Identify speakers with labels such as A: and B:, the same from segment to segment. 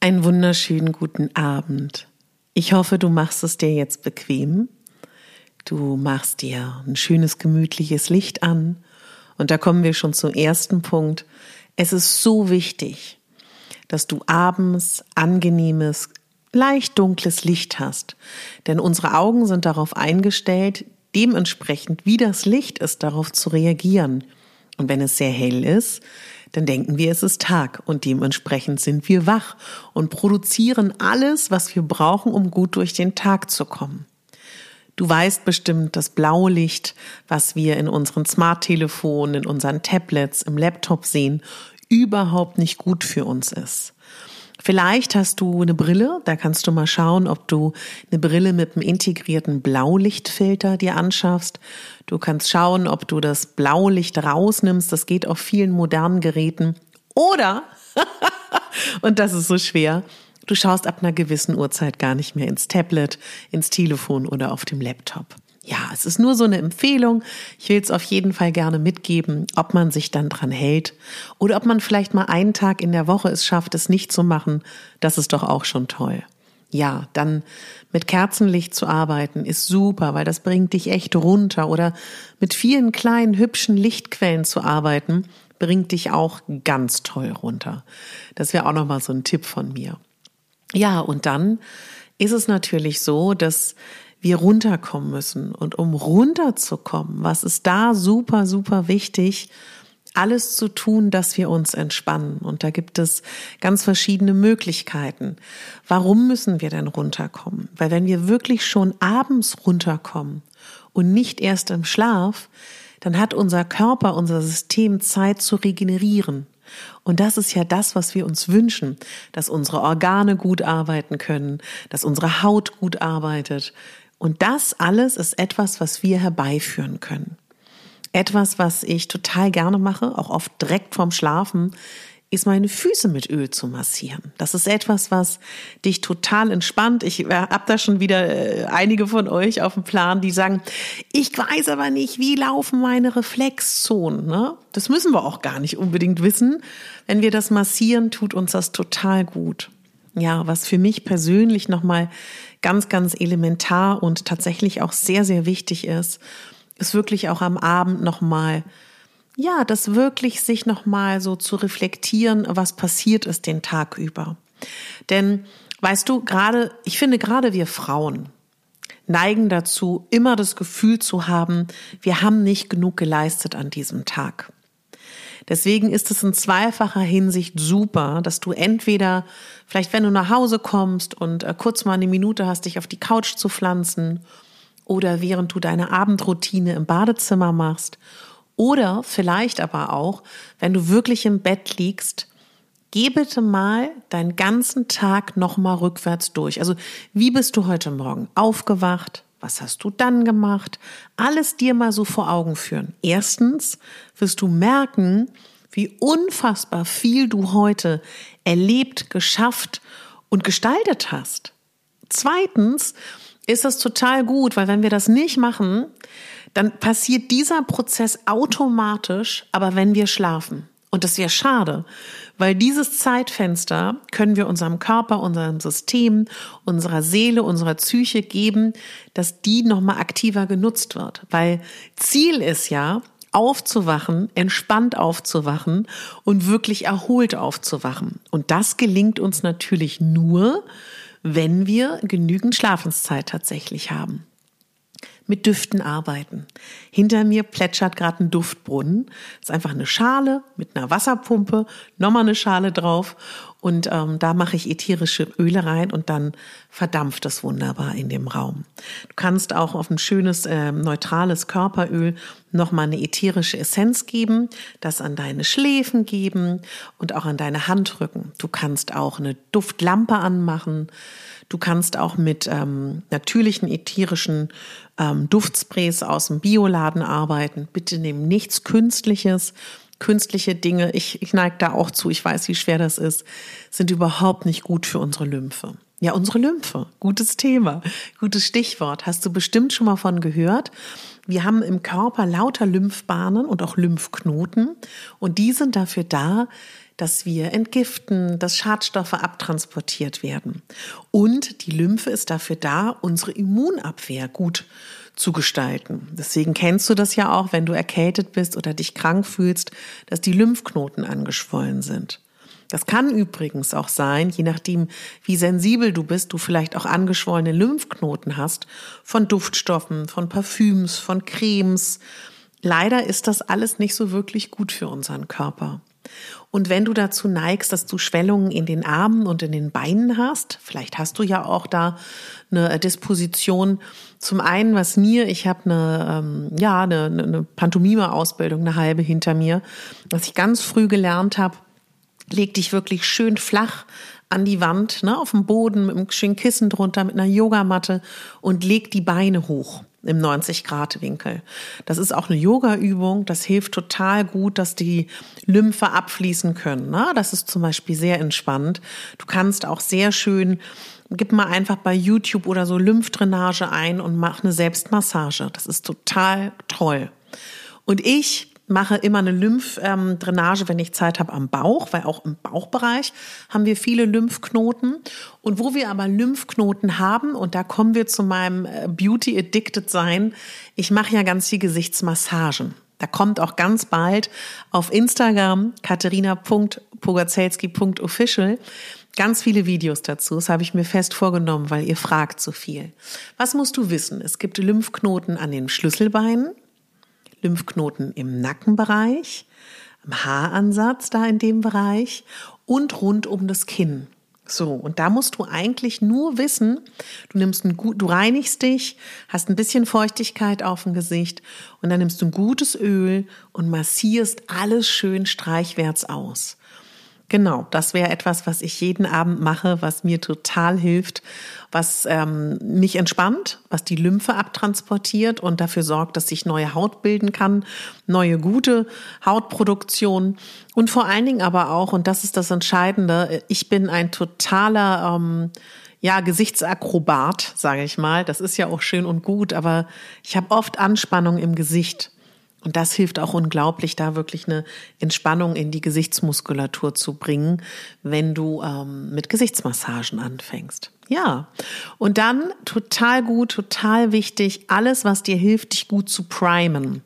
A: Einen wunderschönen guten Abend. Ich hoffe, du machst es dir jetzt bequem. Du machst dir ein schönes, gemütliches Licht an. Und da kommen wir schon zum ersten Punkt. Es ist so wichtig, dass du abends angenehmes, leicht dunkles Licht hast. Denn unsere Augen sind darauf eingestellt, dementsprechend, wie das Licht ist, darauf zu reagieren. Und wenn es sehr hell ist, dann denken wir, es ist Tag und dementsprechend sind wir wach und produzieren alles, was wir brauchen, um gut durch den Tag zu kommen. Du weißt bestimmt, das Blaulicht, was wir in unseren Smarttelefonen, in unseren Tablets, im Laptop sehen, überhaupt nicht gut für uns ist. Vielleicht hast du eine Brille, da kannst du mal schauen, ob du eine Brille mit einem integrierten Blaulichtfilter dir anschaffst. Du kannst schauen, ob du das Blaulicht rausnimmst. Das geht auf vielen modernen Geräten. Oder, und das ist so schwer, du schaust ab einer gewissen Uhrzeit gar nicht mehr ins Tablet, ins Telefon oder auf dem Laptop. Ja, es ist nur so eine Empfehlung. Ich will es auf jeden Fall gerne mitgeben, ob man sich dann dran hält oder ob man vielleicht mal einen Tag in der Woche es schafft, es nicht zu machen. Das ist doch auch schon toll. Ja, dann mit Kerzenlicht zu arbeiten ist super, weil das bringt dich echt runter. Oder mit vielen kleinen hübschen Lichtquellen zu arbeiten, bringt dich auch ganz toll runter. Das wäre auch nochmal so ein Tipp von mir. Ja, und dann ist es natürlich so, dass wir runterkommen müssen. Und um runterzukommen, was ist da super, super wichtig, alles zu tun, dass wir uns entspannen. Und da gibt es ganz verschiedene Möglichkeiten. Warum müssen wir denn runterkommen? Weil wenn wir wirklich schon abends runterkommen und nicht erst im Schlaf, dann hat unser Körper, unser System Zeit zu regenerieren. Und das ist ja das, was wir uns wünschen, dass unsere Organe gut arbeiten können, dass unsere Haut gut arbeitet, und das alles ist etwas, was wir herbeiführen können. Etwas, was ich total gerne mache, auch oft direkt vorm Schlafen, ist meine Füße mit Öl zu massieren. Das ist etwas, was dich total entspannt. Ich äh, habe da schon wieder äh, einige von euch auf dem Plan, die sagen, ich weiß aber nicht, wie laufen meine Reflexzonen. Ne? Das müssen wir auch gar nicht unbedingt wissen. Wenn wir das massieren, tut uns das total gut. Ja, was für mich persönlich nochmal ganz, ganz elementar und tatsächlich auch sehr, sehr wichtig ist, ist wirklich auch am Abend nochmal, ja, das wirklich sich nochmal so zu reflektieren, was passiert ist den Tag über. Denn, weißt du, gerade, ich finde gerade wir Frauen, neigen dazu, immer das Gefühl zu haben, wir haben nicht genug geleistet an diesem Tag. Deswegen ist es in zweifacher Hinsicht super, dass du entweder vielleicht, wenn du nach Hause kommst und äh, kurz mal eine Minute hast, dich auf die Couch zu pflanzen oder während du deine Abendroutine im Badezimmer machst oder vielleicht aber auch, wenn du wirklich im Bett liegst, geh bitte mal deinen ganzen Tag nochmal rückwärts durch. Also wie bist du heute Morgen aufgewacht? Was hast du dann gemacht? Alles dir mal so vor Augen führen. Erstens wirst du merken, wie unfassbar viel du heute erlebt, geschafft und gestaltet hast. Zweitens ist das total gut, weil wenn wir das nicht machen, dann passiert dieser Prozess automatisch, aber wenn wir schlafen. Und das wäre schade, weil dieses Zeitfenster können wir unserem Körper, unserem System, unserer Seele, unserer Psyche geben, dass die nochmal aktiver genutzt wird. Weil Ziel ist ja, aufzuwachen, entspannt aufzuwachen und wirklich erholt aufzuwachen. Und das gelingt uns natürlich nur, wenn wir genügend Schlafenszeit tatsächlich haben mit Düften arbeiten. Hinter mir plätschert gerade ein Duftbrunnen. Das ist einfach eine Schale mit einer Wasserpumpe, nochmal eine Schale drauf Und ähm, da mache ich ätherische Öle rein und dann verdampft es wunderbar in dem Raum. Du kannst auch auf ein schönes, äh, neutrales Körperöl nochmal eine ätherische Essenz geben, das an deine Schläfen geben und auch an deine Handrücken. Du kannst auch eine Duftlampe anmachen. Du kannst auch mit ähm, natürlichen ätherischen ähm, Duftsprays aus dem Bioladen arbeiten. Bitte nimm nichts Künstliches künstliche Dinge, ich, ich neige da auch zu, ich weiß, wie schwer das ist, sind überhaupt nicht gut für unsere Lymphe. Ja, unsere Lymphe, gutes Thema, gutes Stichwort, hast du bestimmt schon mal von gehört. Wir haben im Körper lauter Lymphbahnen und auch Lymphknoten und die sind dafür da, dass wir entgiften, dass Schadstoffe abtransportiert werden. Und die Lymphe ist dafür da, unsere Immunabwehr gut zu gestalten. Deswegen kennst du das ja auch, wenn du erkältet bist oder dich krank fühlst, dass die Lymphknoten angeschwollen sind. Das kann übrigens auch sein, je nachdem, wie sensibel du bist, du vielleicht auch angeschwollene Lymphknoten hast, von Duftstoffen, von Parfüms, von Cremes. Leider ist das alles nicht so wirklich gut für unseren Körper. Und wenn du dazu neigst, dass du Schwellungen in den Armen und in den Beinen hast, vielleicht hast du ja auch da eine Disposition. Zum einen, was mir, ich habe eine, ähm, ja, eine, eine Pantomime-Ausbildung, eine halbe hinter mir, was ich ganz früh gelernt habe, leg dich wirklich schön flach an die Wand, ne, auf dem Boden mit einem schönen Kissen drunter, mit einer Yogamatte und leg die Beine hoch im 90-Grad-Winkel. Das ist auch eine Yoga-Übung. Das hilft total gut, dass die Lymphe abfließen können. Ne? Das ist zum Beispiel sehr entspannt. Du kannst auch sehr schön, gib mal einfach bei YouTube oder so Lymphdrainage ein und mach eine Selbstmassage. Das ist total toll. Und ich mache immer eine Lymphdrainage, wenn ich Zeit habe, am Bauch, weil auch im Bauchbereich haben wir viele Lymphknoten. Und wo wir aber Lymphknoten haben, und da kommen wir zu meinem äh, Beauty Addicted Sein, ich mache ja ganz viel Gesichtsmassagen. Da kommt auch ganz bald auf Instagram katharina.pogazelski.official ganz viele Videos dazu. Das habe ich mir fest vorgenommen, weil ihr fragt so viel. Was musst du wissen? Es gibt Lymphknoten an den Schlüsselbeinen. Lymphknoten im Nackenbereich, am Haaransatz da in dem Bereich und rund um das Kinn. So, und da musst du eigentlich nur wissen, du nimmst ein gut, du reinigst dich, hast ein bisschen Feuchtigkeit auf dem Gesicht und dann nimmst du ein gutes Öl und massierst alles schön streichwärts aus. Genau, das wäre etwas, was ich jeden Abend mache, was mir total hilft, was ähm, mich entspannt, was die Lymphe abtransportiert und dafür sorgt, dass sich neue Haut bilden kann, neue gute Hautproduktion und vor allen Dingen aber auch, und das ist das Entscheidende, ich bin ein totaler ähm, ja, Gesichtsakrobat, sage ich mal. Das ist ja auch schön und gut, aber ich habe oft Anspannung im Gesicht. Und das hilft auch unglaublich, da wirklich eine Entspannung in die Gesichtsmuskulatur zu bringen, wenn du ähm, mit Gesichtsmassagen anfängst. Ja, und dann total gut, total wichtig, alles, was dir hilft, dich gut zu primen.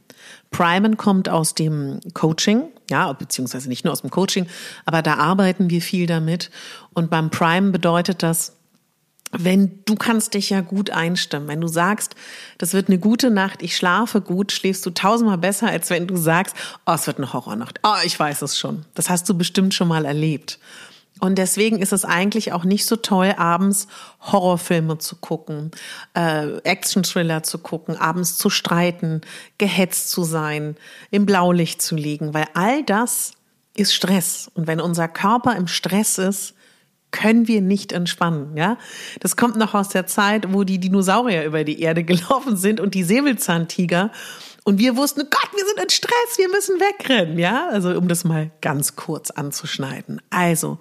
A: Primen kommt aus dem Coaching, ja, beziehungsweise nicht nur aus dem Coaching, aber da arbeiten wir viel damit. Und beim Primen bedeutet das, wenn du kannst dich ja gut einstimmen. Wenn du sagst, das wird eine gute Nacht, ich schlafe gut, schläfst du tausendmal besser, als wenn du sagst, oh, es wird eine Horrornacht. Oh, ich weiß es schon. Das hast du bestimmt schon mal erlebt. Und deswegen ist es eigentlich auch nicht so toll, abends Horrorfilme zu gucken, äh, Action-Thriller zu gucken, abends zu streiten, gehetzt zu sein, im Blaulicht zu liegen, weil all das ist Stress. Und wenn unser Körper im Stress ist, können wir nicht entspannen, ja? Das kommt noch aus der Zeit, wo die Dinosaurier über die Erde gelaufen sind und die Säbelzahntiger. Und wir wussten, Gott, wir sind in Stress, wir müssen wegrennen, ja? Also, um das mal ganz kurz anzuschneiden. Also,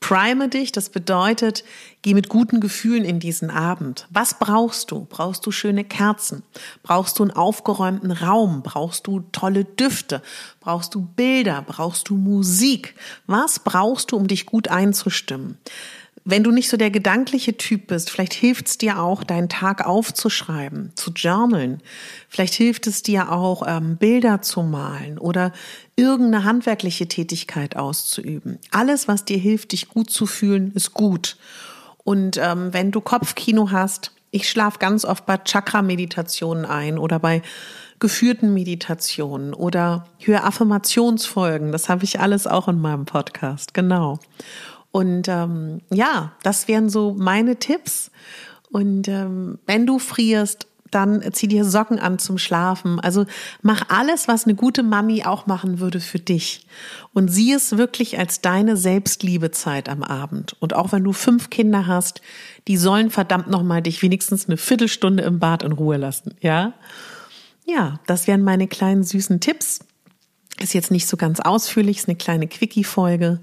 A: Prime dich, das bedeutet, geh mit guten Gefühlen in diesen Abend. Was brauchst du? Brauchst du schöne Kerzen? Brauchst du einen aufgeräumten Raum? Brauchst du tolle Düfte? Brauchst du Bilder? Brauchst du Musik? Was brauchst du, um dich gut einzustimmen? Wenn du nicht so der gedankliche Typ bist, vielleicht hilft es dir auch, deinen Tag aufzuschreiben, zu journalen. Vielleicht hilft es dir auch, ähm, Bilder zu malen oder irgendeine handwerkliche Tätigkeit auszuüben. Alles, was dir hilft, dich gut zu fühlen, ist gut. Und ähm, wenn du Kopfkino hast, ich schlafe ganz oft bei Chakra-Meditationen ein oder bei geführten Meditationen oder höre Affirmationsfolgen. Das habe ich alles auch in meinem Podcast, genau. Und ähm, ja, das wären so meine Tipps. Und ähm, wenn du frierst, dann zieh dir Socken an zum Schlafen. Also mach alles, was eine gute Mami auch machen würde für dich. Und sieh es wirklich als deine Selbstliebezeit am Abend. Und auch wenn du fünf Kinder hast, die sollen verdammt nochmal dich wenigstens eine Viertelstunde im Bad in Ruhe lassen. Ja? Ja, das wären meine kleinen süßen Tipps. Ist jetzt nicht so ganz ausführlich, ist eine kleine Quickie-Folge.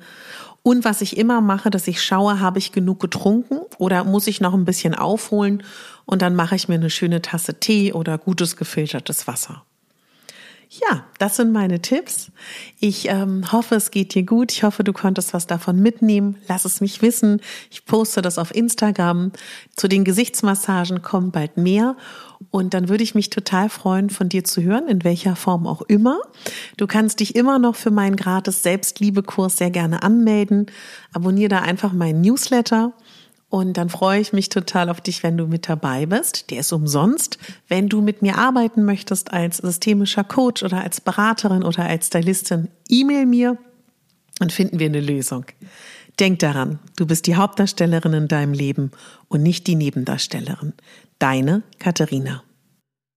A: Und was ich immer mache, dass ich schaue, habe ich genug getrunken oder muss ich noch ein bisschen aufholen und dann mache ich mir eine schöne Tasse Tee oder gutes gefiltertes Wasser. Ja, das sind meine Tipps. Ich ähm, hoffe, es geht dir gut. Ich hoffe, du konntest was davon mitnehmen. Lass es mich wissen. Ich poste das auf Instagram. Zu den Gesichtsmassagen kommen bald mehr. Und dann würde ich mich total freuen, von dir zu hören, in welcher Form auch immer. Du kannst dich immer noch für meinen gratis Selbstliebekurs sehr gerne anmelden. Abonniere da einfach meinen Newsletter. Und dann freue ich mich total auf dich, wenn du mit dabei bist. Der ist umsonst. Wenn du mit mir arbeiten möchtest als systemischer Coach oder als Beraterin oder als Stylistin, e-mail mir und finden wir eine Lösung. Denk daran, du bist die Hauptdarstellerin in deinem Leben und nicht die Nebendarstellerin. Deine Katharina.